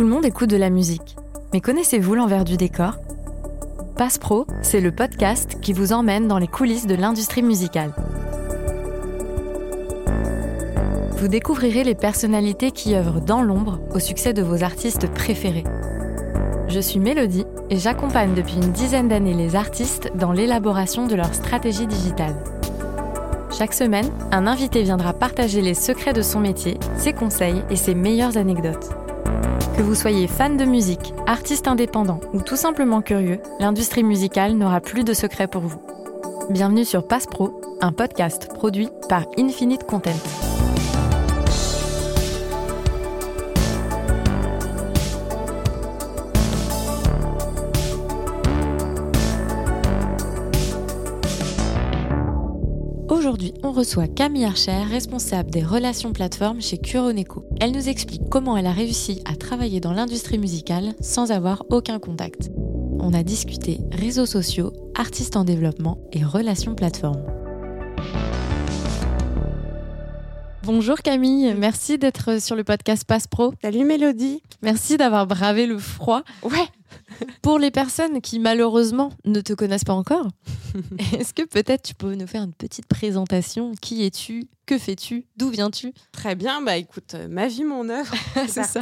Tout le monde écoute de la musique, mais connaissez-vous l'envers du décor? Passe Pro, c'est le podcast qui vous emmène dans les coulisses de l'industrie musicale. Vous découvrirez les personnalités qui œuvrent dans l'ombre au succès de vos artistes préférés. Je suis Mélodie et j'accompagne depuis une dizaine d'années les artistes dans l'élaboration de leur stratégie digitale. Chaque semaine, un invité viendra partager les secrets de son métier, ses conseils et ses meilleures anecdotes. Que vous soyez fan de musique, artiste indépendant ou tout simplement curieux, l'industrie musicale n'aura plus de secrets pour vous. Bienvenue sur Passe Pro, un podcast produit par Infinite Content. Aujourd'hui, on reçoit Camille Archer, responsable des relations plateformes chez Curoneco. Elle nous explique comment elle a réussi à travailler dans l'industrie musicale sans avoir aucun contact. On a discuté réseaux sociaux, artistes en développement et relations plateformes. Bonjour Camille, merci d'être sur le podcast Passe Pro. Salut Mélodie. Merci d'avoir bravé le froid. Ouais. Pour les personnes qui malheureusement ne te connaissent pas encore, est-ce que peut-être tu peux nous faire une petite présentation? Qui es-tu? Que fais-tu? D'où viens-tu? Très bien, bah écoute, euh, ma vie, mon œuvre. c'est ça.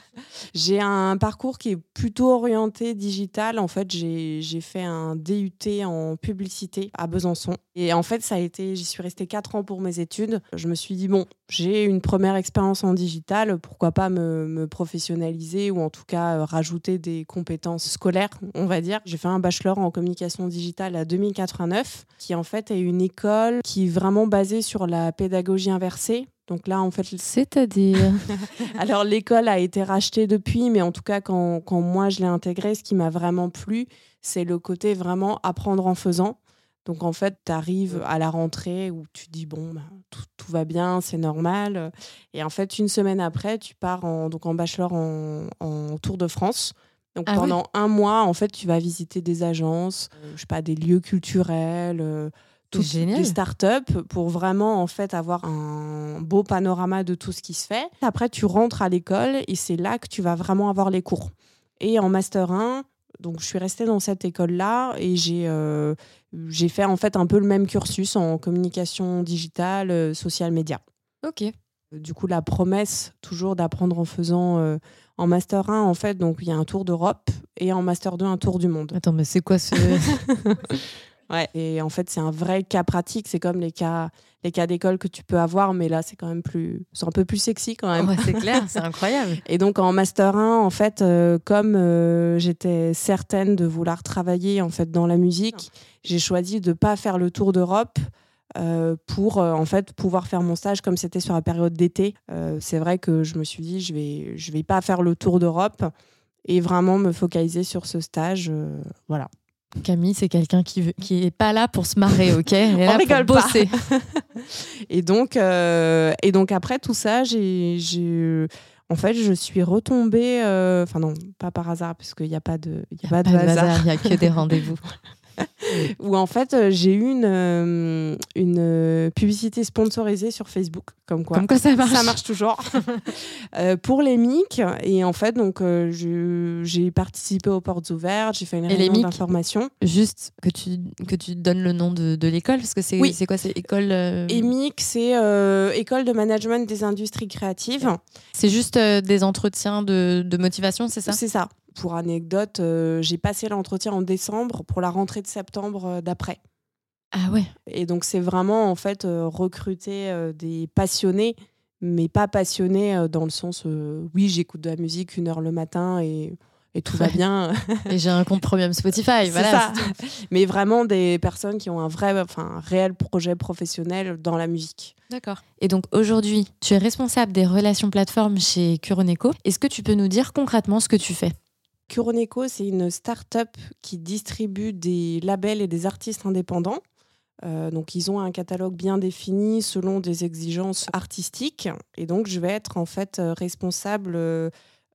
J'ai un parcours qui est plutôt orienté digital. En fait, j'ai fait un DUT en publicité à Besançon. Et en fait, ça a été, j'y suis restée quatre ans pour mes études. Je me suis dit, bon, j'ai une première expérience en digital, pourquoi pas me, me, professionnaliser ou en tout cas euh, rajouter des compétences scolaires, on va dire. J'ai fait un bachelor en communication digitale à 2089, qui en fait est une école qui est vraiment basée sur la pédagogie inversée. Donc là, en fait, c'est-à-dire Alors l'école a été rachetée depuis, mais en tout cas, quand, quand moi je l'ai intégrée, ce qui m'a vraiment plu, c'est le côté vraiment apprendre en faisant. Donc en fait, tu arrives à la rentrée où tu dis bon, ben, tout, tout, va bien, c'est normal. Et en fait, une semaine après, tu pars en, donc en bachelor en, en Tour de France. Donc ah pendant ouais. un mois, en fait, tu vas visiter des agences, euh, je sais pas, des lieux culturels, euh, des startups pour vraiment en fait avoir un beau panorama de tout ce qui se fait. Après, tu rentres à l'école et c'est là que tu vas vraiment avoir les cours. Et en master 1, donc je suis restée dans cette école-là et j'ai euh, j'ai fait en fait un peu le même cursus en communication digitale, euh, social média. Ok. Du coup, la promesse toujours d'apprendre en faisant euh, en master 1, en fait, donc il y a un tour d'Europe et en master 2, un tour du monde. Attends, mais c'est quoi ce. ouais, et en fait, c'est un vrai cas pratique. C'est comme les cas, les cas d'école que tu peux avoir, mais là, c'est quand même plus. C'est un peu plus sexy quand même. Ouais, c'est clair, c'est incroyable. Et donc, en master 1, en fait, euh, comme euh, j'étais certaine de vouloir travailler en fait dans la musique, j'ai choisi de ne pas faire le tour d'Europe. Euh, pour euh, en fait pouvoir faire mon stage comme c'était sur la période d'été. Euh, c'est vrai que je me suis dit je vais je vais pas faire le tour d'Europe et vraiment me focaliser sur ce stage. Voilà. Camille, c'est quelqu'un qui veut, qui est pas là pour se marrer, ok? Elle est là On rigole pour bosser. Pas. et donc et donc après tout ça, j'ai en fait, je suis retombée, enfin non, pas par hasard, parce qu'il n'y a pas de, il y a, pas de hasard, il n'y a que des rendez-vous. où en fait euh, j'ai eu une, euh, une publicité sponsorisée sur Facebook comme quoi comme quoi ça marche. ça marche toujours. Euh, pour les MIC et en fait donc euh, j'ai participé aux portes ouvertes j'ai fait une réunion d'information. juste que tu que tu donnes le nom de, de l'école parce que c'est oui. quoi c'est école euh... EMIC c'est école de management des industries créatives. C'est juste des entretiens de, de motivation c'est ça? C'est ça pour anecdote, euh, j'ai passé l'entretien en décembre pour la rentrée de septembre euh, d'après. Ah ouais. Et donc c'est vraiment en fait euh, recruter des passionnés, mais pas passionnés dans le sens oui j'écoute de la musique une heure le matin et, et tout ouais. va bien. et j'ai un compte premium Spotify. Voilà. Ça. Mais vraiment des personnes qui ont un vrai, enfin un réel projet professionnel dans la musique. D'accord. Et donc aujourd'hui, tu es responsable des relations plateformes chez Curoneco. Est-ce que tu peux nous dire concrètement ce que tu fais? Curoneco, c'est une start-up qui distribue des labels et des artistes indépendants. Euh, donc, ils ont un catalogue bien défini selon des exigences artistiques. Et donc, je vais être en fait responsable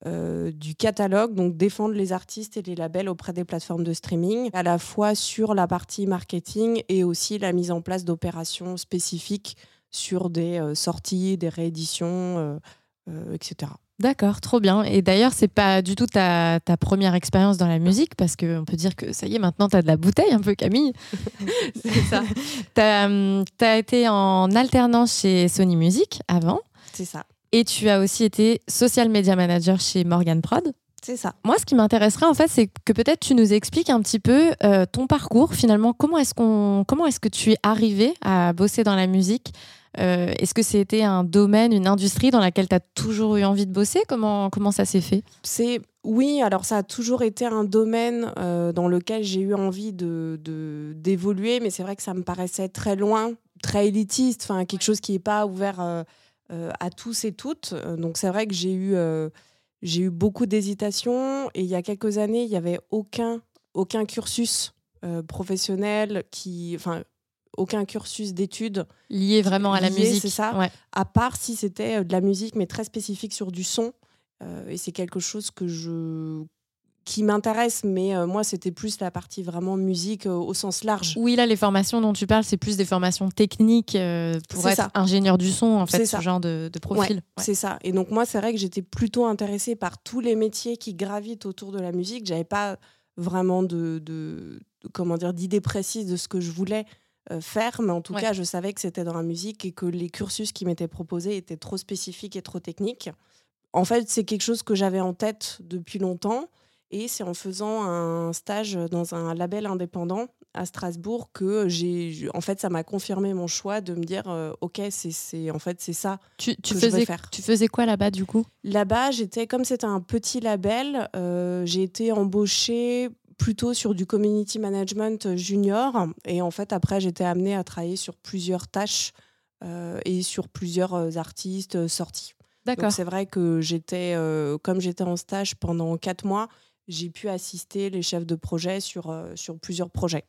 euh, du catalogue, donc défendre les artistes et les labels auprès des plateformes de streaming, à la fois sur la partie marketing et aussi la mise en place d'opérations spécifiques sur des euh, sorties, des rééditions, euh, etc. D'accord, trop bien. Et d'ailleurs, c'est pas du tout ta, ta première expérience dans la musique, parce qu'on peut dire que ça y est, maintenant, tu as de la bouteille un peu, Camille. c'est ça. tu as, hum, été en alternance chez Sony Music avant. C'est ça. Et tu as aussi été social media manager chez Morgan Prod. C'est ça. Moi, ce qui m'intéresserait, en fait, c'est que peut-être tu nous expliques un petit peu euh, ton parcours, finalement. Comment est-ce est-ce que tu es arrivé à bosser dans la musique euh, Est-ce que c'était un domaine, une industrie dans laquelle tu as toujours eu envie de bosser? Comment, comment ça s'est fait? C'est oui, alors ça a toujours été un domaine euh, dans lequel j'ai eu envie de, d'évoluer, mais c'est vrai que ça me paraissait très loin, très élitiste, enfin quelque chose qui n'est pas ouvert euh, à tous et toutes. Donc c'est vrai que j'ai eu, eu beaucoup d'hésitations et il y a quelques années, il n'y avait aucun, aucun cursus professionnel qui, enfin, aucun cursus d'études lié vraiment à la musique. C'est ça. À part si c'était de la musique, mais très spécifique sur du son. et c'est quelque chose que je qui m'intéresse, mais euh, moi, c'était plus la partie vraiment musique euh, au sens large. Oui, là, les formations dont tu parles, c'est plus des formations techniques euh, pour être ingénieur du son, en fait, ce genre de, profil. C'est ça. Et donc, moi, c'est vrai que j'étais plutôt intéressée par tous les métiers qui gravitent autour de la musique. J'avais pas vraiment de, de, comment dire, d'idée précise de ce que je voulais faire, mais en tout cas, je savais que c'était dans la musique et que les cursus qui m'étaient proposés étaient trop spécifiques et trop techniques. En fait, c'est quelque chose que j'avais en tête depuis longtemps. Et c'est en faisant un stage dans un label indépendant à Strasbourg que j'ai, en fait, ça m'a confirmé mon choix de me dire, euh, ok, c'est, en fait, c'est ça tu, tu que faisais, je veux faire. Tu faisais quoi là-bas du coup? Là-bas, j'étais, comme c'était un petit label, euh, j'ai été embauchée plutôt sur du community management junior. Et en fait, après, j'étais amenée à travailler sur plusieurs tâches euh, et sur plusieurs artistes sortis. D'accord. c'est vrai que j'étais, comme j'étais en stage pendant quatre mois, j'ai pu assister les chefs de projet sur, euh, sur plusieurs projets.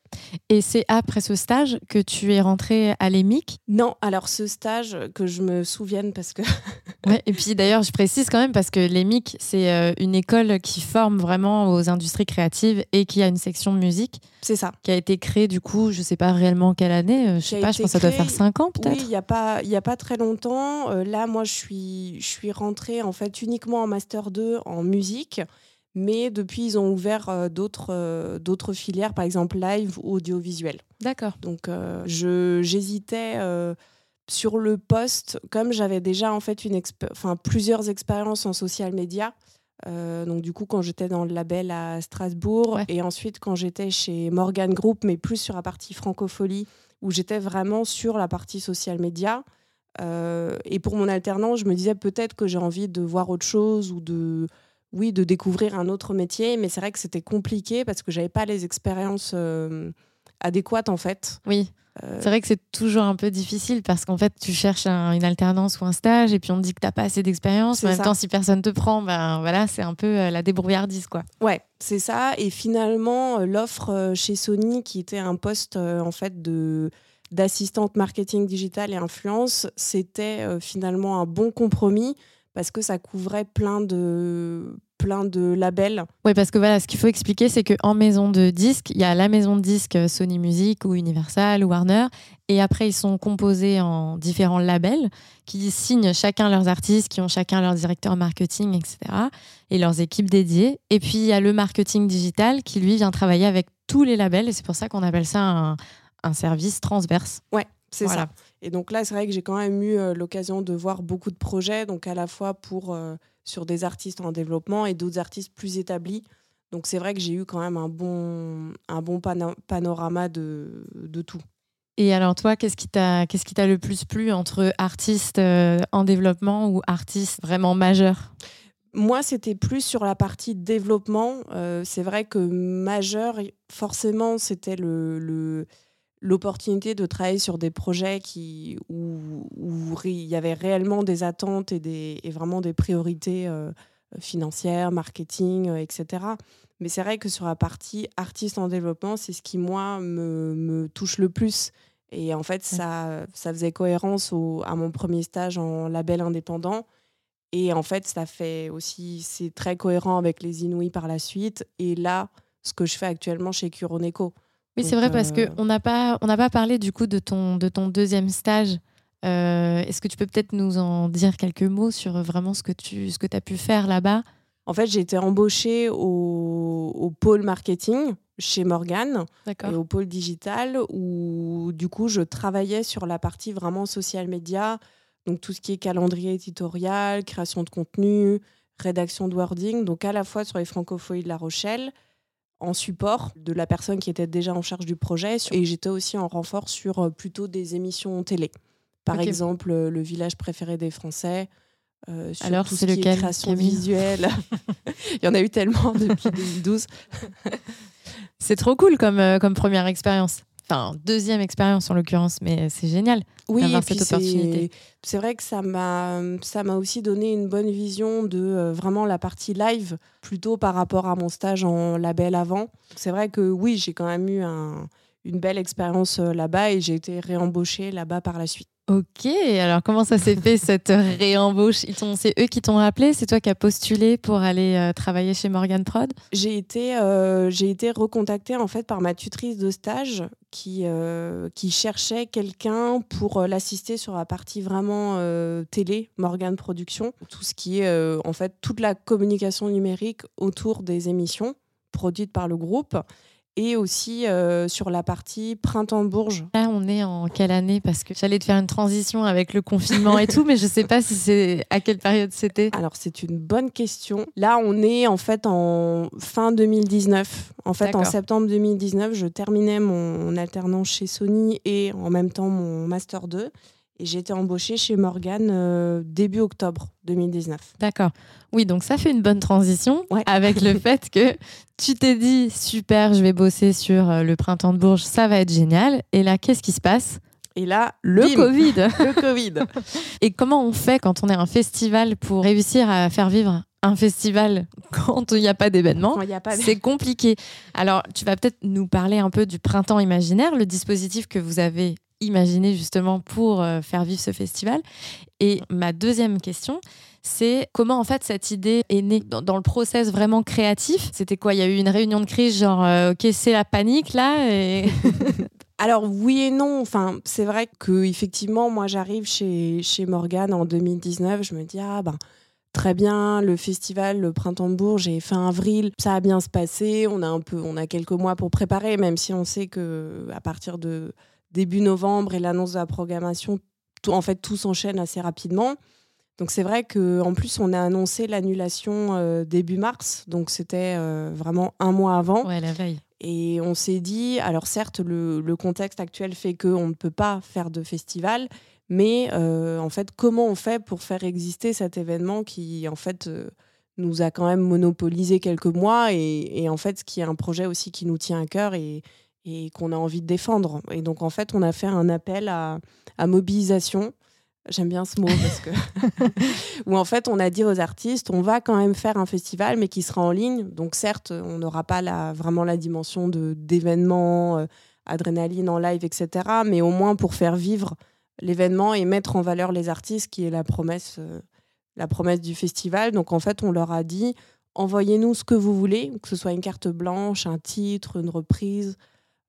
Et c'est après ce stage que tu es rentrée à l'EMIC? Non, alors ce stage, que je me souvienne parce que... ouais, et puis d'ailleurs, je précise quand même parce que l'EMIC, c'est euh, une école qui forme vraiment aux industries créatives et qui a une section musique. C'est ça. Qui a été créée du coup, je ne sais pas réellement quelle année, euh, je sais pas, je pense que ça doit faire 5 ans peut-être. Oui, il n'y a, pas, a pas très longtemps. là, moi, je suis, je suis rentrée en fait uniquement en Master 2 en musique. Mais depuis, ils ont ouvert euh, d'autres euh, d'autres filières, par exemple live ou audiovisuel. D'accord. Donc, euh, je j'hésitais sur le poste, comme j'avais déjà en fait une enfin, plusieurs expériences en social media. donc du coup, quand j'étais dans le label à Strasbourg et ensuite quand j'étais chez Morgan Group, mais plus sur la partie francophonie, où j'étais vraiment sur la partie social media. et pour mon alternance, je me disais peut-être que j'ai envie de voir autre chose ou de oui, de découvrir un autre métier, mais c'est vrai que c'était compliqué parce que j'avais pas les expériences euh, adéquates en fait. Oui. Euh, c'est vrai que c'est toujours un peu difficile parce qu'en fait, tu cherches une alternance ou un stage et puis on te dit que tu n'as pas assez d'expérience. En même temps, si personne te prend, ben voilà, c'est un peu euh, la débrouillardise, quoi. Ouais, c'est ça. Et finalement, l'offre chez Sony, qui était un poste en fait de d'assistante marketing digital et influence, c'était finalement un bon compromis parce que ça couvrait plein de plein de labels. Oui, parce que voilà, ce qu'il faut expliquer, c'est qu'en maison de disques, il y a la maison de disques Sony Music ou Universal ou Warner, et après, ils sont composés en différents labels qui signent chacun leurs artistes, qui ont chacun leur directeur marketing, etc., et leurs équipes dédiées. Et puis, il y a le marketing digital qui, lui, vient travailler avec tous les labels, et c'est pour ça qu'on appelle ça un, un service transverse. Ouais, c'est ça. Et donc là, c'est vrai que j'ai quand même eu euh, l'occasion de voir beaucoup de projets, donc à la fois pour, euh, sur des artistes en développement et d'autres artistes plus établis. Donc c'est vrai que j'ai eu quand même un bon, un bon panorama de, de, tout. Et alors toi, qu'est-ce qui t'a t'a le plus plu entre artistes euh, en développement ou artistes vraiment majeurs? Moi, c'était plus sur la partie développement. c'est vrai que majeur, forcément, c'était le, le l'opportunité de travailler sur des projets qui, où, il y avait réellement des attentes et, des, et vraiment des priorités euh, financières, marketing, euh, etc. Mais c'est vrai que sur la partie artiste en développement, c'est ce qui, moi, me, me, touche le plus. Et en fait, ça, ça faisait cohérence au, à mon premier stage en label indépendant. Et en fait, ça fait aussi, c'est très cohérent avec les Inouïs par la suite. Et là, ce que je fais actuellement chez Curoneco. Oui, c'est vrai parce qu'on n'a pas, on n'a pas parlé du coup de ton, de ton deuxième stage. Est-ce que tu peux peut-être nous en dire quelques mots sur vraiment ce que tu ce que as pu faire là-bas? En fait, j'ai été embauchée au, au pôle marketing chez Morgan et au pôle digital où du coup je travaillais sur la partie vraiment social media, donc tout ce qui est calendrier éditorial, création de contenu, rédaction de wording, donc à la fois sur les francophonies de La Rochelle, en support de la personne qui était déjà en charge du projet, et j'étais aussi en renfort sur euh, plutôt des émissions télé. Par exemple, euh, le village préféré des Français. Euh, sur Alors, c'est lequel création visuelle. Il y en a eu tellement depuis 2012. c'est trop cool comme, comme première expérience enfin deuxième expérience en l'occurrence, mais c'est génial oui, d'avoir cette opportunité. C'est vrai que ça m'a ça m'a aussi donné une bonne vision de euh, vraiment la partie live plutôt par rapport à mon stage en label avant. C'est vrai que oui, j'ai quand même eu un, une belle expérience euh, là-bas et j'ai été réembauchée là-bas par la suite. Ok, alors comment ça s'est fait cette réembauche? C'est eux qui t'ont rappelé? C'est toi qui as postulé pour aller euh, travailler chez Morgan Prod? J'ai été, euh, été recontactée en fait par ma tutrice de stage qui, euh, qui cherchait quelqu'un pour l'assister sur la partie vraiment télé, Morgan Production, tout ce qui est en fait toute la communication numérique autour des émissions produites par le groupe et aussi euh, sur la partie printemps Bourges. Là, on est en quelle année? Parce que j'allais te faire une transition avec le confinement et tout, mais je ne sais pas si c'est à quelle période c'était. Alors, c'est une bonne question. Là, on est en fait en fin 2019. En fait, en septembre 2019, je terminais mon alternance chez Sony et en même temps mon Master 2. Et j'ai été embauchée chez Morgan euh, début octobre 2019. D'accord. Oui, donc ça fait une bonne transition avec le fait que tu t'es dit super, je vais bosser sur euh, le printemps de Bourges, ça va être génial. Et là, qu'est-ce qui se passe? Et là, le Covid. le Covid. Et comment on fait quand on est un festival pour réussir à faire vivre un festival quand il n'y a pas d'événement, c'est compliqué. Alors, tu vas peut-être nous parler un peu du printemps imaginaire, le dispositif que vous avez imaginé justement pour euh, faire vivre ce festival. Et ma deuxième question, c'est comment en fait cette idée est née dans, le process vraiment créatif. C'était quoi? Il y a eu une réunion de crise, genre euh, ok c'est la panique là. Alors oui et non. Enfin c'est vrai que effectivement moi j'arrive chez chez Morgane en 2019. Je me dis ah ben très bien le festival le printemps de Bourges et fin avril ça a bien se passer. On a un peu on a quelques mois pour préparer même si on sait que à partir de début novembre et l'annonce de la programmation, en fait, tout s'enchaîne assez rapidement. Donc c'est vrai qu'en plus, on a annoncé l'annulation euh, début mars, donc c'était euh, vraiment un mois avant. Ouais, la veille. Et on s'est dit, alors certes, le, contexte actuel fait qu'on ne peut pas faire de festival, mais euh, en fait, comment on fait pour faire exister cet événement qui, en fait, nous a quand même monopolisé quelques mois et, et, en fait, ce qui est un projet aussi qui nous tient à cœur et, et qu'on a envie de défendre. Et donc, en fait, on a fait un appel à, mobilisation. J'aime bien ce mot parce que. où en fait, on a dit aux artistes on va quand même faire un festival, mais qui sera en ligne. Donc, certes, on n'aura pas la, vraiment la dimension d'événement, euh, adrénaline en live, etc. Mais au moins pour faire vivre l'événement et mettre en valeur les artistes, qui est la promesse, euh, la promesse du festival. Donc, en fait, on leur a dit envoyez-nous ce que vous voulez, que ce soit une carte blanche, un titre, une reprise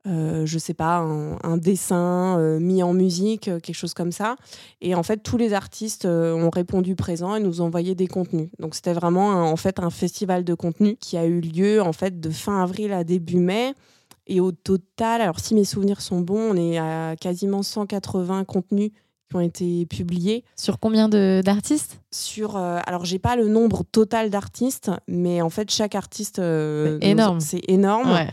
euh, je sais pas, un, dessin euh, mis en musique, euh, quelque chose comme ça. Et en fait, tous les artistes ont répondu présent et nous ont envoyé des contenus. Donc c'était vraiment un, en fait un festival de contenu qui a eu lieu en fait de fin avril à début mai. Et au total, alors si mes souvenirs sont bons, on est à quasiment 180 contenus qui ont été publiés. Sur combien d'artistes? Sur, alors j'ai pas le nombre total d'artistes, mais en fait chaque artiste, c'est énorme. C'est énorme. Ouais.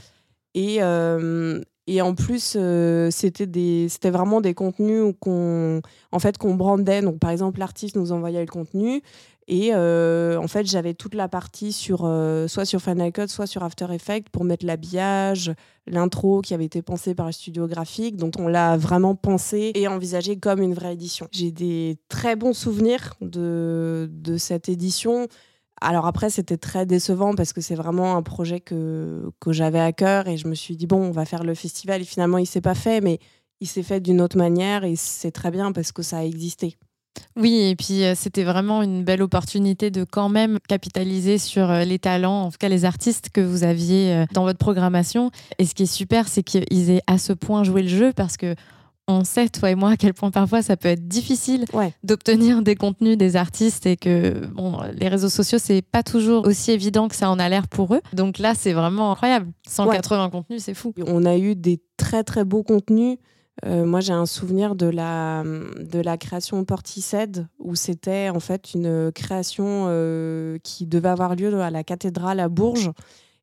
Et, euh, et en plus, euh, c'était des, c'était vraiment des contenus qu'on, en fait, qu'on brandait. Donc, par exemple, l'artiste nous envoyait le contenu. Et euh, en fait, j'avais toute la partie sur, soit sur Final Cut, soit sur After Effects pour mettre l'habillage, l'intro qui avait été pensé par le studio graphique. Donc, on l'a vraiment pensé et envisagé comme une vraie édition. J'ai des très bons souvenirs de, de cette édition. Alors après, c'était très décevant parce que c'est vraiment un projet que, que j'avais à cœur et je me suis dit, bon, on va faire le festival et finalement, il s'est pas fait, mais il s'est fait d'une autre manière et c'est très bien parce que ça a existé. Oui, et puis euh, c'était vraiment une belle opportunité de quand même capitaliser sur euh, les talents, en tout cas les artistes que vous aviez euh, dans votre programmation. Et ce qui est super, c'est qu'ils aient à ce point joué le jeu parce que on sait, toi et moi, à quel point parfois ça peut être difficile Ouais. d'obtenir des contenus des artistes et que bon, les réseaux sociaux, c'est pas toujours aussi évident que ça en a l'air pour eux. Donc là, c'est vraiment incroyable. 180 contenus, c'est fou. On a eu des très très beaux contenus. Euh, moi, j'ai un souvenir de la, de la création Portishead, où c'était en fait une création euh, qui devait avoir lieu à la cathédrale à Bourges,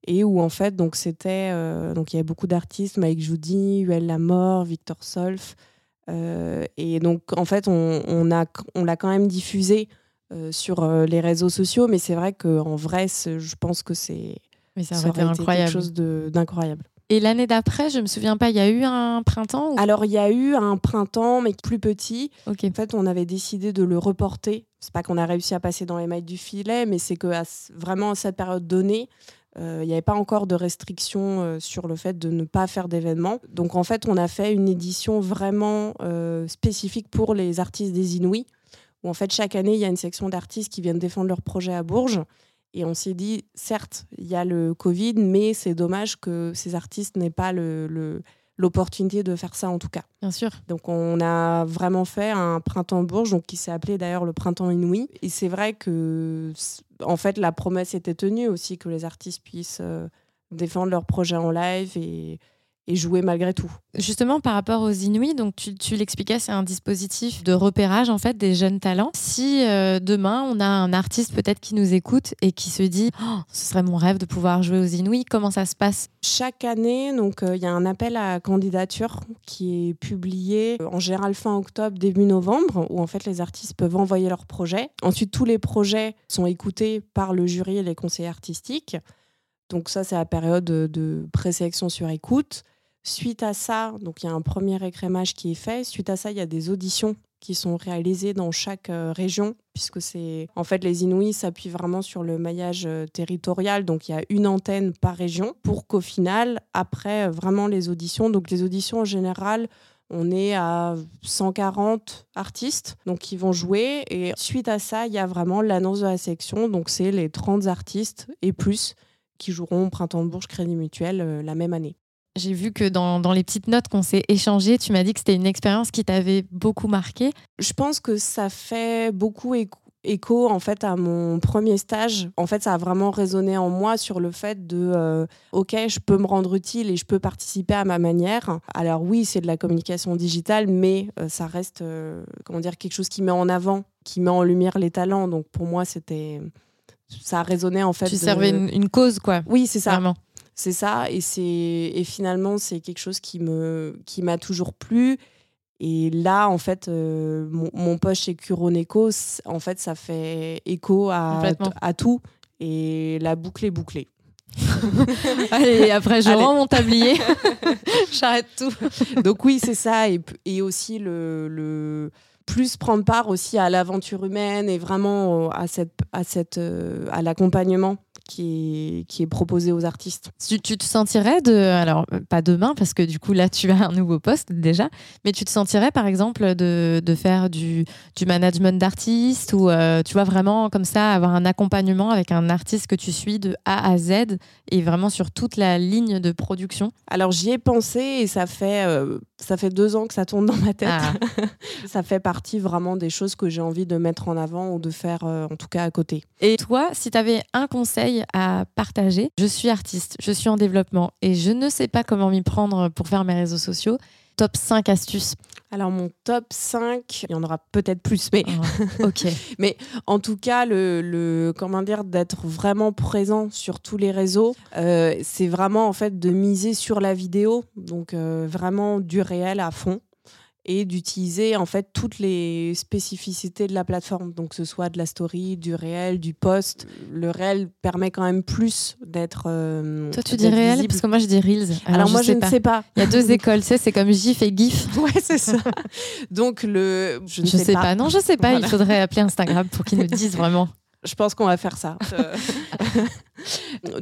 et où en fait, donc c'était, euh, donc il y avait beaucoup d'artistes, Mike Judy, Huel Lamort, Victor Solf, euh, et donc en fait, on, on a, on l'a quand même diffusé euh, sur les réseaux sociaux, mais c'est vrai qu'en vrai, je pense que c'est Mais ça ça aurait été aurait été incroyable. quelque chose d'incroyable. Et l'année d'après, je me souviens pas, il y a eu un printemps ou... Alors, il y a eu un printemps, mais plus petit. En fait, on avait décidé de le reporter. C'est pas qu'on a réussi à passer dans les mailles du filet, mais c'est que à vraiment à cette période donnée, euh, il n'y avait pas encore de restrictions euh, sur le fait de ne pas faire d'événements. Donc, en fait, on a fait une édition vraiment euh, spécifique pour les artistes des Inouïs, où en fait, chaque année, il y a une section d'artistes qui viennent défendre leur projet à Bourges. Et on s'est dit, certes, il y a le Covid, mais c'est dommage que ces artistes n'aient pas le- le- l'opportunité de faire ça en tout cas. Bien sûr. Donc on a vraiment fait un printemps Bourges, donc qui s'est appelé d'ailleurs le printemps Inouï. Et c'est vrai que en fait la promesse était tenue aussi que les artistes puissent euh, défendre leur projet en live et, et jouer malgré tout. Justement, par rapport aux Inuits, donc tu, tu l'expliquais, c'est un dispositif de repérage en fait des jeunes talents. Si euh, demain on a un artiste peut-être qui nous écoute et qui se dit Oh, ce serait mon rêve de pouvoir jouer aux Inuits, comment ça se passe? Chaque année, donc euh, il y a un appel à candidature qui est publié euh, en général fin octobre, début novembre, où en fait les artistes peuvent envoyer leurs projets. Ensuite, tous les projets sont écoutés par le jury et les conseillers artistiques. Donc ça, c'est la période de, de présélection sur écoute. Suite à ça, donc il y a un premier écrémage qui est fait. Suite à ça, il y a des auditions qui sont réalisées dans chaque euh, région, puisque c'est en fait les Inuits s'appuient vraiment sur le maillage euh, territorial, donc il y a une antenne par région, pour qu'au final, après euh, vraiment les auditions, donc les auditions en général, on est à 140 artistes donc qui vont jouer, et suite à ça, il y a vraiment l'annonce de la section, donc c'est les 30 artistes et plus qui joueront au Printemps de Bourges Crédit Mutuel la même année. J'ai vu que dans, dans les petites notes qu'on s'est échangées, tu m'as dit que c'était une expérience qui t'avait beaucoup marqué. Je pense que ça fait beaucoup écho, écho, en fait à mon premier stage. En fait, ça a vraiment résonné en moi sur le fait de euh, OK, je peux me rendre utile et je peux participer à ma manière. Alors oui, c'est de la communication digitale, mais euh, ça reste euh, comment dire quelque chose qui met en avant, qui met en lumière les talents. Donc pour moi, c'était ça a résonné en fait. tu de- servais une, une cause, quoi. Oui, c'est ça. Vraiment. C'est ça, et c'est et finalement c'est quelque chose qui me qui m'a toujours plu. Et là, en fait, euh, mon, mon poste chez Curoneco, en fait, ça fait écho à, à tout. Et la boucle est bouclée. Allez, après, je Allez. rends mon tablier. J'arrête tout. Donc oui, c'est ça. Et, et aussi le, le plus prendre part aussi à l'aventure humaine et vraiment euh, à cette à cette euh, à l'accompagnement qui est qui est proposé aux artistes. Tu, tu te sentirais de. Alors, euh, pas demain, parce que du coup, là, tu as un nouveau poste déjà, mais tu te sentirais, par exemple, de, de faire du, du management d'artistes ou, euh, tu vois, vraiment comme ça, avoir un accompagnement avec un artiste que tu suis de A à Z et vraiment sur toute la ligne de production? Alors j'y ai pensé et ça fait euh, ça fait deux ans que ça tourne dans ma tête. Ah. ça fait partie vraiment des choses que j'ai envie de mettre en avant ou de faire euh, en tout cas à côté. Et toi, si tu avais un conseil à partager, je suis artiste, je suis en développement et je ne sais pas comment m'y prendre pour faire mes réseaux sociaux. Top 5 astuces. Alors mon top 5, il y en aura peut-être plus, mais Oh, ok. en tout cas, le, le- comment dire, d'être vraiment présent sur tous les réseaux, euh, c'est vraiment en fait de miser sur la vidéo, donc euh, vraiment du réel à fond et d'utiliser en fait toutes les spécificités de la plateforme, donc que ce soit de la story, du réel, du post. Le réel permet quand même plus d'être. euh, Toi, tu dis réel visible. parce que moi, je dis reels. Alors, moi, je, ne pas. sais pas. Il y a deux écoles, tu sais, c'est comme GIF et GIF. Ouais, c'est ça. Donc le, je Je, ne sais, pas. Non, je sais pas. Voilà. Il faudrait appeler Instagram pour qu'ils nous disent vraiment. Je pense qu'on va faire ça. Euh,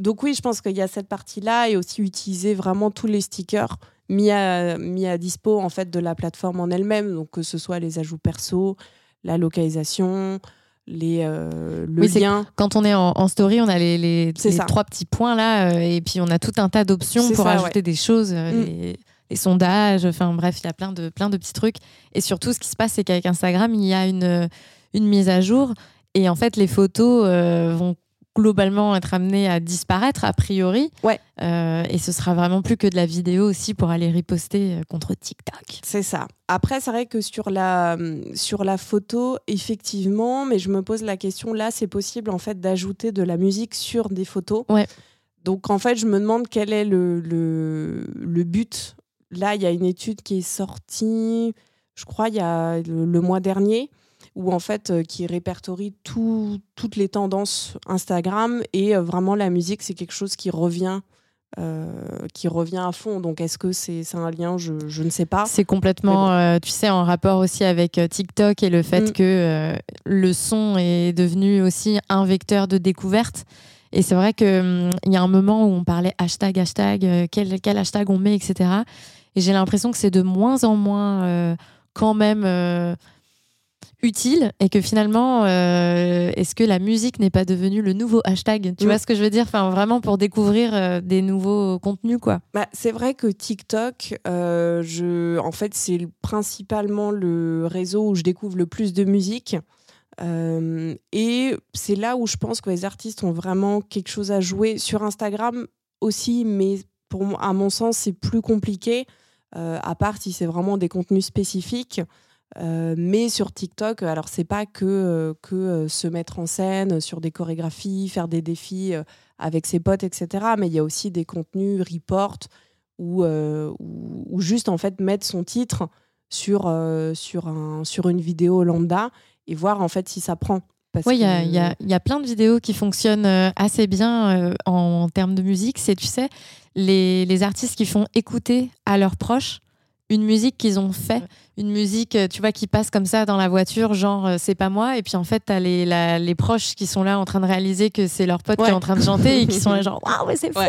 Donc oui, je pense qu'il y a cette partie-là et aussi utiliser vraiment tous les stickers mis à, mis à dispo en fait de la plateforme en elle-même. Donc que ce soit les ajouts perso, la localisation, les, euh, le Oui, lien. Quand on est en, en story, on a les, les, trois petits points là, euh, et puis on a tout un tas d'options pour ça, ajouter des choses, euh, Mm. les, les sondages. Enfin bref, il y a plein de, plein de petits trucs. Et surtout, ce qui se passe, c'est qu'avec Instagram, il y a une, une mise à jour. Et en fait, les photos vont globalement être amené à disparaître a priori. Ouais. Euh, et ce sera vraiment plus que de la vidéo aussi pour aller riposter euh, contre TikTok. C'est ça. Après, c'est vrai que sur la, sur la photo, effectivement, mais je me pose la question, là, c'est possible en fait d'ajouter de la musique sur des photos. Ouais. Donc en fait, je me demande quel est le, le, le but. Là, il y a une étude qui est sortie, je crois, il y a le mois dernier où en fait euh, qui répertorie toutes les tendances Instagram et euh, vraiment la musique c'est quelque chose qui revient euh, qui revient à fond. Donc, est-ce que c'est un lien? Je, je, ne sais pas. C'est complètement, tu sais, en rapport aussi avec TikTok et le fait mm. que le son est devenu aussi un vecteur de découverte. Et c'est vrai qu'il hum, y a un moment où on parlait hashtag, hashtag, quel, quel hashtag on met, etc. Et j'ai l'impression que c'est de moins en moins quand même utile et que finalement, euh, est-ce que la musique n'est pas devenue le nouveau hashtag? Tu vois ce que je veux dire? Enfin, vraiment pour découvrir euh, des nouveaux contenus, quoi. Bah, c'est vrai que TikTok, euh, je... en fait, c'est principalement le réseau où je découvre le plus de musique. et c'est là où je pense que les artistes ont vraiment quelque chose à jouer. Sur Instagram aussi, mais pour à mon sens, c'est plus compliqué, à part si c'est vraiment des contenus spécifiques. Euh, mais sur TikTok, alors c'est pas que, euh, que euh, se mettre en scène sur des chorégraphies, faire des défis avec ses potes, etc. Mais il y a aussi des contenus report ou, ou, juste en fait mettre son titre sur, sur, un, sur une vidéo lambda et voir en fait si ça prend. Oui, il y, a, y, a, y, a, plein de vidéos qui fonctionnent assez bien en, termes de musique. C'est, tu sais, les, les artistes qui font écouter à leurs proches une musique qu'ils ont fait, une musique, euh, tu vois, qui passe comme ça dans la voiture, genre euh, c'est pas moi, et puis en fait t'as les, les proches qui sont là en train de réaliser que c'est leur pote qui est en train de chanter et qui sont là genre waouh c'est fou.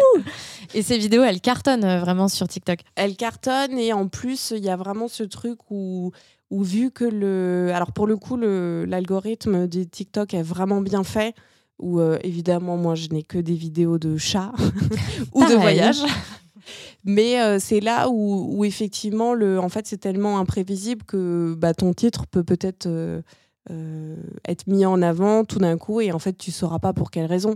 Et ces vidéos elles cartonnent euh, vraiment sur TikTok. Elles cartonnent et en plus il y a vraiment ce truc où où vu que le, alors pour le coup l'algorithme de TikTok est vraiment bien fait où évidemment moi je n'ai que des vidéos de chats ou de voyages mais euh, c'est là où, effectivement, le, en fait, c'est tellement imprévisible que bah, ton titre peut peut-être euh, euh, être mis en avant tout d'un coup et en fait, tu sauras pas pour quelle raison.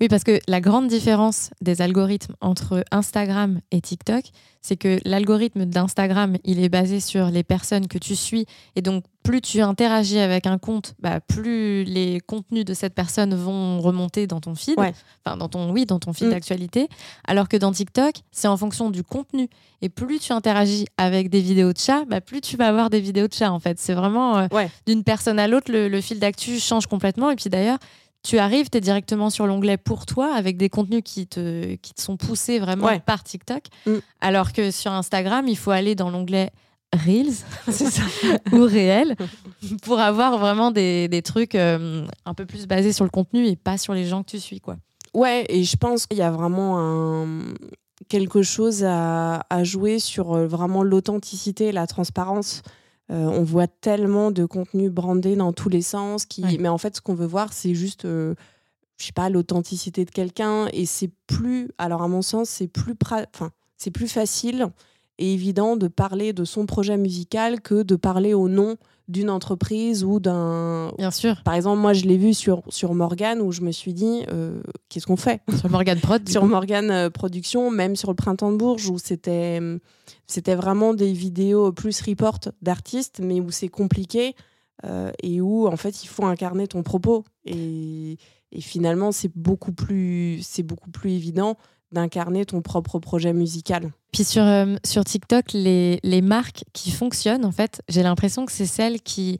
Oui, parce que la grande différence des algorithmes entre Instagram et TikTok, c'est que l'algorithme d'Instagram, il est basé sur les personnes que tu suis. Et donc, plus tu interagis avec un compte, bah, plus les contenus de cette personne vont remonter dans ton feed. Enfin, dans ton, oui, dans ton feed mm. d'actualité. Alors que dans TikTok, c'est en fonction du contenu. Et plus tu interagis avec des vidéos de chat, bah, plus tu vas avoir des vidéos de chat, en fait. C'est vraiment euh, d'une personne à l'autre, le, le fil d'actu change complètement. Et puis d'ailleurs, tu arrives, tu es directement sur l'onglet pour toi avec des contenus qui te, qui te sont poussés vraiment par TikTok. Mm. Alors que sur Instagram, il faut aller dans l'onglet Reels ou réel pour avoir vraiment des, des trucs euh, un peu plus basés sur le contenu et pas sur les gens que tu suis. quoi. Ouais, et je pense qu'il y a vraiment un, quelque chose à, à jouer sur euh, vraiment l'authenticité et la transparence. Euh, on voit tellement de contenu brandé dans tous les sens. Qui... Mais en fait, ce qu'on veut voir, c'est juste, euh, je sais pas, l'authenticité de quelqu'un. Et c'est plus, alors à mon sens, c'est plus, enfin, c'est plus facile et évident de parler de son projet musical que de parler au nom d'une entreprise ou d'un. Bien sûr. Par exemple, moi, je l'ai vu sur, sur Morgan où je me suis dit, euh, qu'est-ce qu'on fait? Sur Morgan Prod Sur Morgan euh, Production, même sur le Printemps de Bourges où c'était, c'était vraiment des vidéos plus report d'artistes, mais où c'est compliqué euh, et où, en fait, il faut incarner ton propos. Et, et finalement, c'est beaucoup, plus, c'est beaucoup plus évident d'incarner ton propre projet musical. Puis sur, euh, sur TikTok, les, les, marques qui fonctionnent, en fait, j'ai l'impression que c'est celles qui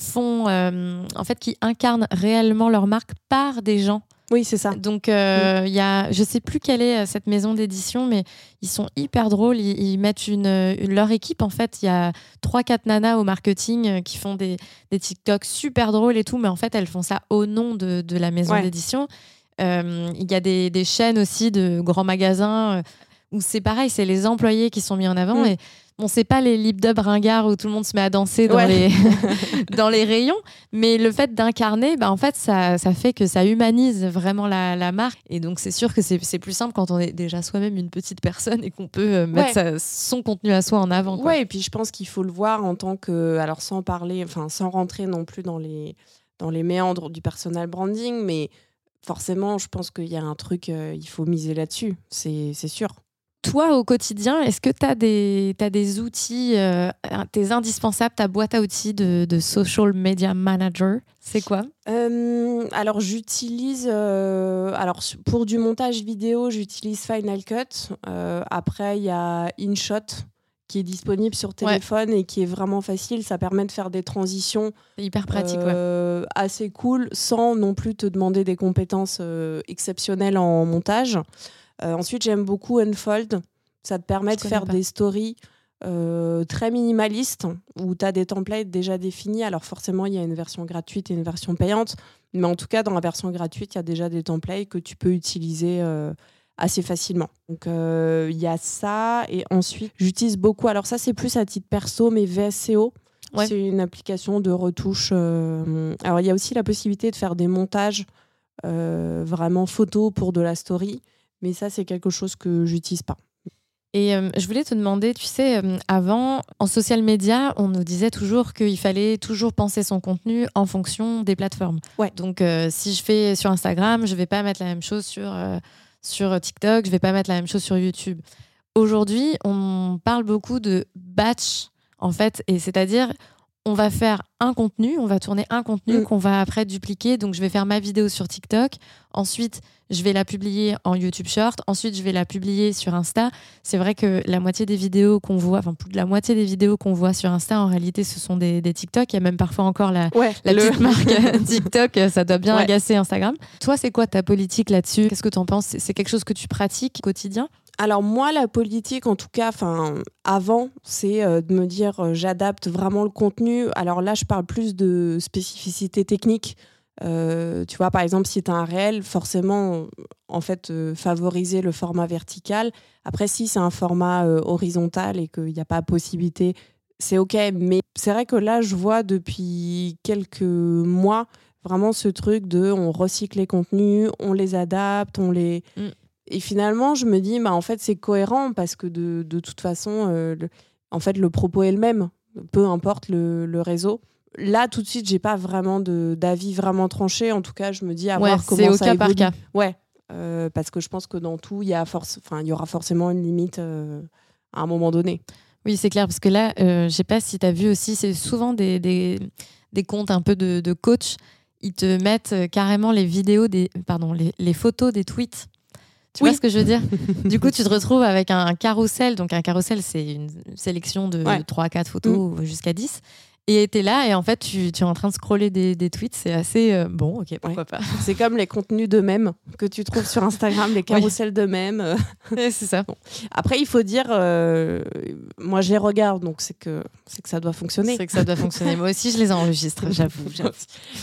font, euh, en fait, qui incarnent réellement leur marque par des gens. Oui, c'est ça. Donc, euh, il y a, je sais plus quelle est cette maison d'édition, mais ils sont hyper drôles. Ils, mettent une, leur équipe, en fait. Il y a trois, quatre nanas au marketing qui font des, des TikTok super drôles et tout, mais en fait, elles font ça au nom de, de la maison d'édition. Euh, il y a des, des, chaînes aussi de grands magasins euh, où c'est pareil, c'est les employés qui sont mis en avant. Mm. Et Bon, c'est pas les lip dub ringards où tout le monde se met à danser dans, les, dans les rayons, mais le fait d'incarner, bah, en fait, ça, ça fait que ça humanise vraiment la, la marque. Et donc, c'est sûr que c'est plus simple quand on est déjà soi-même une petite personne et qu'on peut euh, mettre son contenu à soi en avant. Quoi. Ouais, et puis je pense qu'il faut le voir en tant que. Alors, sans parler, enfin, sans rentrer non plus dans les, dans les méandres du personal branding, mais forcément, je pense qu'il y a un truc, euh, il faut miser là-dessus, c'est sûr. Toi, au quotidien, est-ce que tu as des, as des outils, euh, tes indispensables, ta boîte à outils de, social media manager C'est quoi? Euh, Alors, j'utilise, alors pour du montage vidéo, j'utilise Final Cut. après, il y a InShot qui est disponible sur téléphone et qui est vraiment facile. Ça permet de faire des transitions hyper pratique, euh, assez cool sans non plus te demander des compétences euh, exceptionnelles en montage. Euh, ensuite, j'aime beaucoup Unfold. Ça te permet de faire des stories très minimalistes où tu as des templates déjà définis. Alors forcément, il y a une version gratuite et une version payante. Mais en tout cas, dans la version gratuite, il y a déjà des templates que tu peux utiliser assez facilement. Donc euh, il y a ça et ensuite j'utilise beaucoup. Alors ça c'est plus à titre perso, mais VSCO. C'est une application de retouche. Euh, alors, il y a aussi la possibilité de faire des montages euh, vraiment photos pour de la story, mais ça, c'est quelque chose que j'utilise pas. Et je voulais te demander, tu sais, avant, en social media, on nous disait toujours qu'il fallait toujours penser son contenu en fonction des plateformes. Ouais. Donc, si je fais sur Instagram, je vais pas mettre la même chose sur sur TikTok, je vais pas mettre la même chose sur YouTube. Aujourd'hui, on parle beaucoup de batch, en fait, et c'est-à-dire, on va faire un contenu, on va tourner un contenu mm. qu'on va après dupliquer. Donc, je vais faire ma vidéo sur TikTok. Ensuite, je vais la publier en YouTube Short. Ensuite, je vais la publier sur Insta. C'est vrai que la moitié des vidéos qu'on voit, enfin, plus de la moitié des vidéos qu'on voit sur Insta, en réalité, ce sont des, TikTok. Il y a même parfois encore la, la petite marque TikTok. Ça doit bien agacer Instagram. Toi, c'est quoi ta politique là-dessus? Qu'est-ce que tu en penses C'est quelque chose que tu pratiques au quotidien? Alors moi, la politique, en tout cas, enfin avant, c'est euh, de me dire euh, j'adapte vraiment le contenu. Alors là, je parle plus de spécificité technique. Euh, tu vois, par exemple, si tu as un réel, forcément, en fait, favoriser le format vertical. Après, si c'est un format horizontal et qu'il n'y a pas possibilité, c'est OK. Mais c'est vrai que là, je vois depuis quelques mois vraiment ce truc de on recycle les contenus, on les adapte, on les. Mm. Et finalement, je me dis, bah, en fait, c'est cohérent parce que de, de toute façon, euh, le, en fait, le propos est le même, peu importe le, le réseau. Là, tout de suite, j'ai pas vraiment d'avis vraiment tranché. En tout cas, je me dis à voir comment ça cas par cas. Ouais, euh, parce que je pense que dans tout, il y a force, enfin, il y aura forcément une limite euh, à un moment donné. Oui, c'est clair, parce que là, je sais pas si tu as vu aussi, c'est souvent des, des, des, comptes un peu de, de coach. Ils te mettent carrément les vidéos des, pardon, les, les photos des tweets tu vois ce que je veux dire Du coup, tu te retrouves avec un carrousel. Donc, un carrousel, c'est une sélection de 3 4 photos mm. jusqu'à 10. Et tu es là et en fait, tu, es en train de scroller des, tweets. C'est assez euh, bon, ok, pourquoi pas. C'est comme les contenus de mèmes que tu trouves sur Instagram, les carousels de mèmes. c'est ça. Après, il faut dire, euh, moi je les regarde, donc c'est que, que ça doit fonctionner. C'est que ça doit fonctionner. moi aussi, je les enregistre, j'avoue.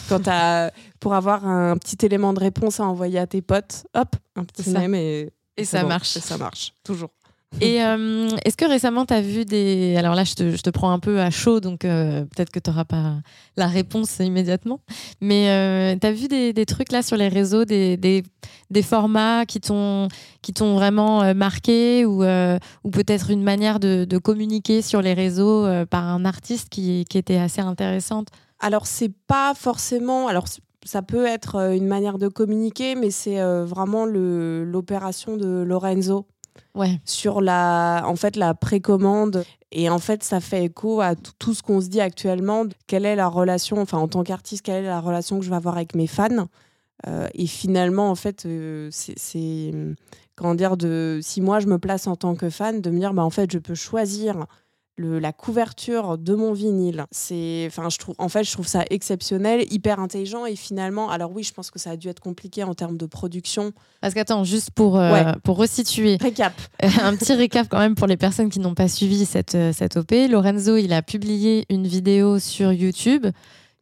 Quand as, pour avoir un petit élément de réponse à envoyer à tes potes, hop, un petit mème et, et ça marche. Et ça marche, toujours. Et euh, est-ce que récemment, tu as vu des... Alors là, je te, je te, prends un peu à chaud, donc euh, peut-être que tu n'auras pas la réponse immédiatement. Mais euh, tu as vu des, des, trucs là sur les réseaux, des, des, des formats qui t'ont vraiment marqué ou, ou peut-être une manière de, de, communiquer sur les réseaux par un artiste qui, qui était assez intéressante? Alors, c'est pas forcément... Alors, ça peut être une manière de communiquer, mais c'est vraiment l'opération de Lorenzo sur la, en fait, la précommande. Et en fait, ça fait écho à tout ce qu'on se dit actuellement. Quelle est la relation, enfin, en tant qu'artiste, quelle est la relation que je vais avoir avec mes fans euh, Et finalement, en fait, euh, c'est, comment dire, de, si moi je me place en tant que fan, de me dire, bah, en fait, je peux choisir la couverture de mon vinyle. C'est, enfin, je trouve, en fait, je trouve ça exceptionnel, hyper intelligent et finalement, alors oui, je pense que ça a dû être compliqué en termes de production. Parce qu'attends, juste pour euh, pour resituer, récap, un petit récap quand même pour les personnes qui n'ont pas suivi cette euh, cette op. Lorenzo, il a publié une vidéo sur YouTube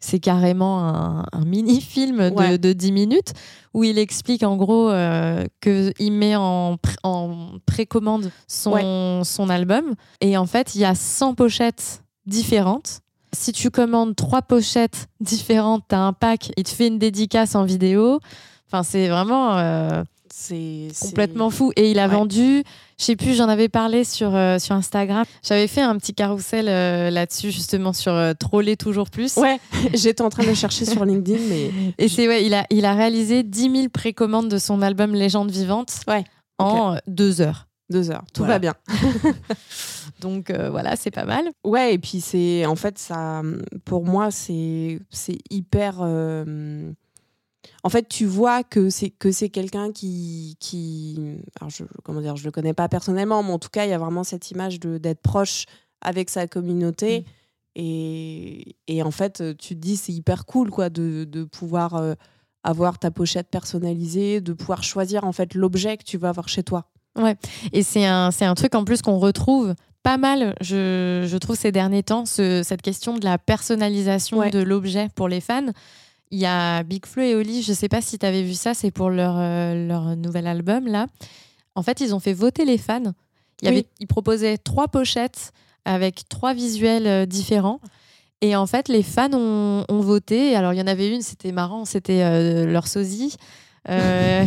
c'est carrément un, mini-film de, 10 minutes où il explique en gros euh, qu'il met en, en précommande son, son album. Et en fait, il y a 100 pochettes différentes. Si tu commandes trois pochettes différentes, tu as un pack, il te fait une dédicace en vidéo. Enfin, c'est vraiment. Euh, c'est complètement fou. Et il a vendu, je sais plus, j'en avais parlé sur, euh, sur Instagram. J'avais fait un petit carrousel euh, là-dessus, justement, sur Troller toujours plus. Ouais, j'étais en train de le chercher sur LinkedIn. mais Et c'est, ouais, il a, il a réalisé 10 000 précommandes de son album Légende vivante ouais. en deux heures. Deux heures, tout va bien. Donc voilà, c'est pas mal. Ouais, et puis c'est en fait ça, pour moi, c'est c'est hyper en fait, tu vois que c'est que c'est quelqu'un qui qui alors je comment dire, je le connais pas personnellement, mais en tout cas, il y a vraiment cette image de d'être proche avec sa communauté. Mm. Et, et, en fait, tu te dis c'est hyper cool quoi de, de pouvoir euh, avoir ta pochette personnalisée, de pouvoir choisir en fait l'objet que tu vas avoir chez toi. Ouais. Et c'est un c'est un truc en plus qu'on retrouve pas mal, je, je, trouve ces derniers temps, ce, cette question de la personnalisation de l'objet pour les fans. Il y a Big Flo et Oli, je sais pas si tu avais vu ça, c'est pour leur, euh, leur nouvel album là. En fait, ils ont fait voter les fans. Il y avait, Ils proposaient trois pochettes avec trois visuels euh, différents. Et en fait, les fans ont, ont voté. Alors, il y en avait une, c'était marrant, c'était euh, leur sosie. Euh,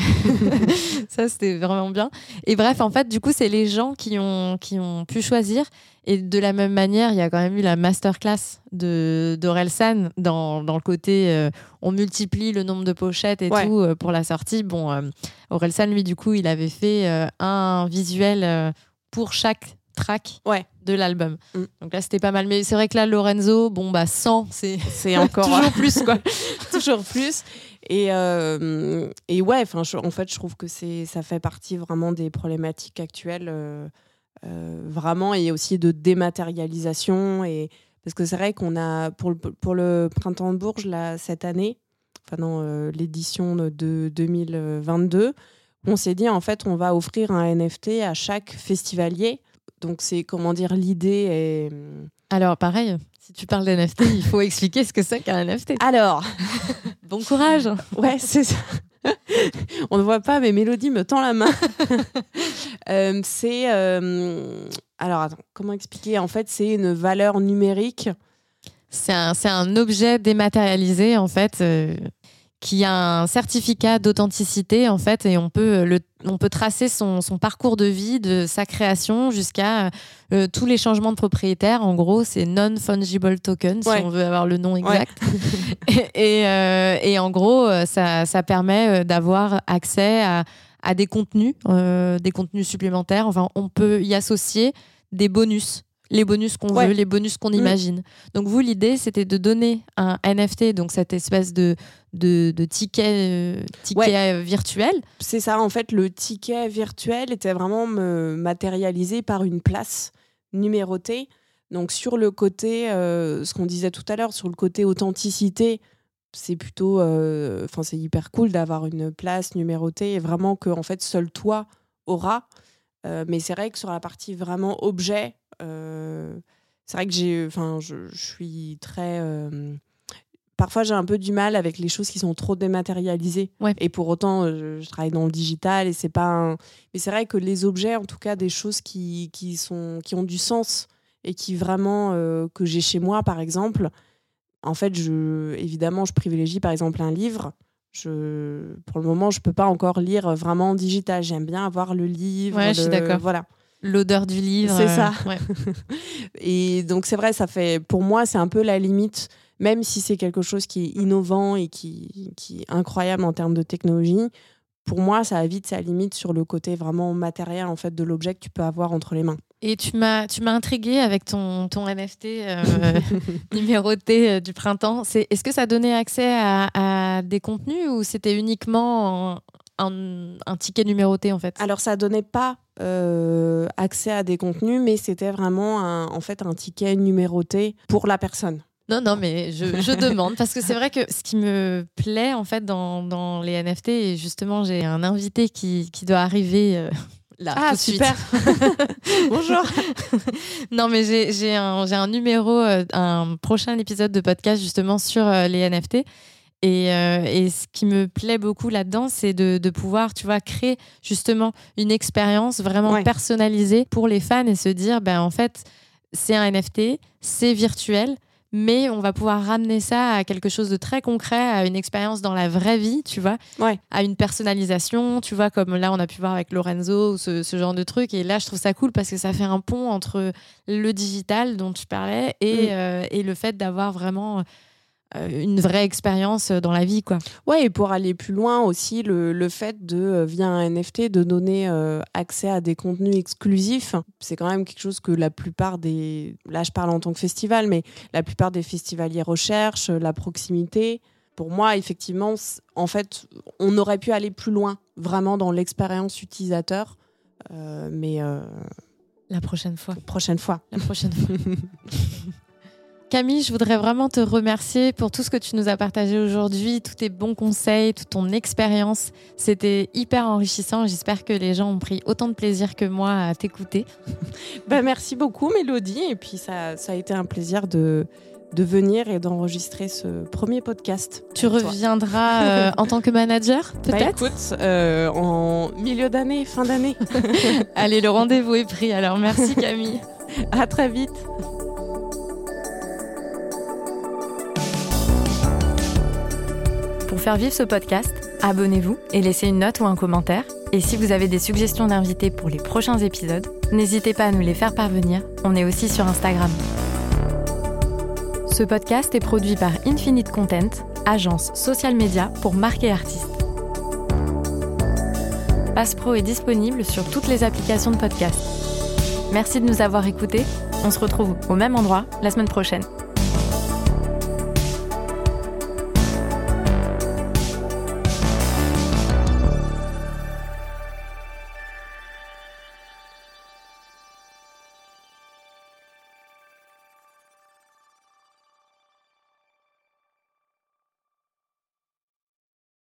ça, c'était vraiment bien. Et bref, en fait, du coup, c'est les gens qui ont, qui ont pu choisir. Et de la même manière, il y a quand même eu la masterclass d'Orelsan dans, dans le côté euh, on multiplie le nombre de pochettes et tout euh, pour la sortie. Bon, Orelsan, lui, du coup, il avait fait un visuel pour chaque track ouais. de l'album. Mm. Donc là, c'était pas mal. Mais c'est vrai que là, Lorenzo, bon, bah 100, c'est encore toujours plus, quoi. toujours plus. Et, euh, et ouais, en fait, je trouve que ça fait partie vraiment des problématiques actuelles, euh, euh, vraiment, et aussi de dématérialisation. Et, parce que c'est vrai qu'on a, pour le, pour le Printemps de Bourges, là, cette année, enfin, dans l'édition de 2022, on s'est dit, en fait, on va offrir un NFT à chaque festivalier. Donc, c'est, comment dire, l'idée est. Alors, pareil, si tu parles d'NFT, il faut expliquer ce que c'est qu'un NFT. Alors, bon courage. Ouais, c'est ça. On ne voit pas, mais Mélodie me tend la main. Euh, c'est. Euh, alors, attends, comment expliquer? En fait, c'est une valeur numérique. C'est un, un, objet dématérialisé, en fait, euh, qui a un certificat d'authenticité en fait et on peut le on peut tracer son, son, parcours de vie de sa création jusqu'à euh, tous les changements de propriétaire. En gros c'est non fungible token si on veut avoir le nom exact. Et, euh, et, en gros euh, ça, ça permet d'avoir accès à, à, des contenus des contenus supplémentaires. Enfin on peut y associer des bonus les bonus qu'on veut, les bonus qu'on mm. imagine. Donc vous, l'idée, c'était de donner un NFT, donc cette espèce de, de, ticket, euh, ticket euh, virtuel. C'est ça, en fait, le ticket virtuel était vraiment matérialisé par une place numérotée. Donc sur le côté, euh, ce qu'on disait tout à l'heure, sur le côté authenticité, c'est plutôt, enfin c'est hyper cool d'avoir une place numérotée et vraiment que en fait seul toi auras. mais c'est vrai que sur la partie vraiment objet, euh, c'est vrai que j'ai, enfin, je, suis très euh, parfois j'ai un peu du mal avec les choses qui sont trop dématérialisées. Et pour autant, euh, je, travaille dans le digital et c'est pas. Mais c'est vrai que les objets, en tout cas, des choses qui, qui sont qui ont du sens et qui vraiment que j'ai chez moi, par exemple. En fait, je évidemment, je privilégie par exemple un livre. Je, pour le moment, je peux pas encore lire vraiment en digital. J'aime bien avoir le livre. Ouais, je suis d'accord. Voilà. L'odeur du livre. C'est ça. Euh, et donc c'est vrai, ça fait pour moi c'est un peu la limite, même si c'est quelque chose qui est innovant et qui, qui est incroyable en termes de technologie. Pour moi, ça a vite sa limite sur le côté vraiment matériel en fait de l'objet que tu peux avoir entre les mains. Et tu m'as tu m'as intrigué avec ton, ton NFT euh, numéroté euh, du printemps. C'est est-ce que ça donnait accès à, à des contenus ou c'était uniquement un, un, ticket numéroté en fait? Alors ça donnait pas euh, accès à des contenus, mais c'était vraiment un, en fait un ticket numéroté pour la personne. Non, non, mais je, je demande parce que c'est vrai que ce qui me plaît en fait dans, dans les NFT, et justement j'ai un invité qui, qui doit arriver euh, là. Ah, tout super. Bonjour. non, mais j'ai un, un, numéro, euh, un prochain épisode de podcast justement sur euh, les NFT. Et, euh, et, ce qui me plaît beaucoup là-dedans, c'est de, de, pouvoir, tu vois, créer justement une expérience vraiment personnalisée pour les fans et se dire, ben en fait, c'est un NFT, c'est virtuel, mais on va pouvoir ramener ça à quelque chose de très concret, à une expérience dans la vraie vie, tu vois, à une personnalisation, tu vois, comme là on a pu voir avec Lorenzo, ce, ce, genre de truc. Et là, je trouve ça cool parce que ça fait un pont entre le digital dont tu parlais et, mm. euh, et le fait d'avoir vraiment une vraie expérience dans la vie quoi. Ouais et pour aller plus loin aussi le, le fait de euh, via un NFT de donner euh, accès à des contenus exclusifs c'est quand même quelque chose que la plupart des là je parle en tant que festival mais la plupart des festivaliers recherchent la proximité. Pour moi effectivement en fait on aurait pu aller plus loin vraiment dans l'expérience utilisateur mais la prochaine fois. prochaine fois. La prochaine fois Camille, je voudrais vraiment te remercier pour tout ce que tu nous as partagé aujourd'hui, tous tes bons conseils, toute ton expérience. C'était hyper enrichissant. J'espère que les gens ont pris autant de plaisir que moi à t'écouter. Ben, merci beaucoup, Mélodie. Et puis, ça, ça a été un plaisir de, de venir et d'enregistrer ce premier podcast. Tu reviendras euh, en tant que manager, bah, peut-être? Écoute, euh, en milieu d'année, fin d'année. Allez, le rendez-vous est pris. Alors, merci Camille. à très vite. Pour faire vivre ce podcast, abonnez-vous et laissez une note ou un commentaire. Et si vous avez des suggestions d'invités pour les prochains épisodes, n'hésitez pas à nous les faire parvenir. On est aussi sur Instagram. Ce podcast est produit par Infinite Content, agence social media pour marques et artistes. Pro est disponible sur toutes les applications de podcast. Merci de nous avoir écoutés. On se retrouve au même endroit la semaine prochaine.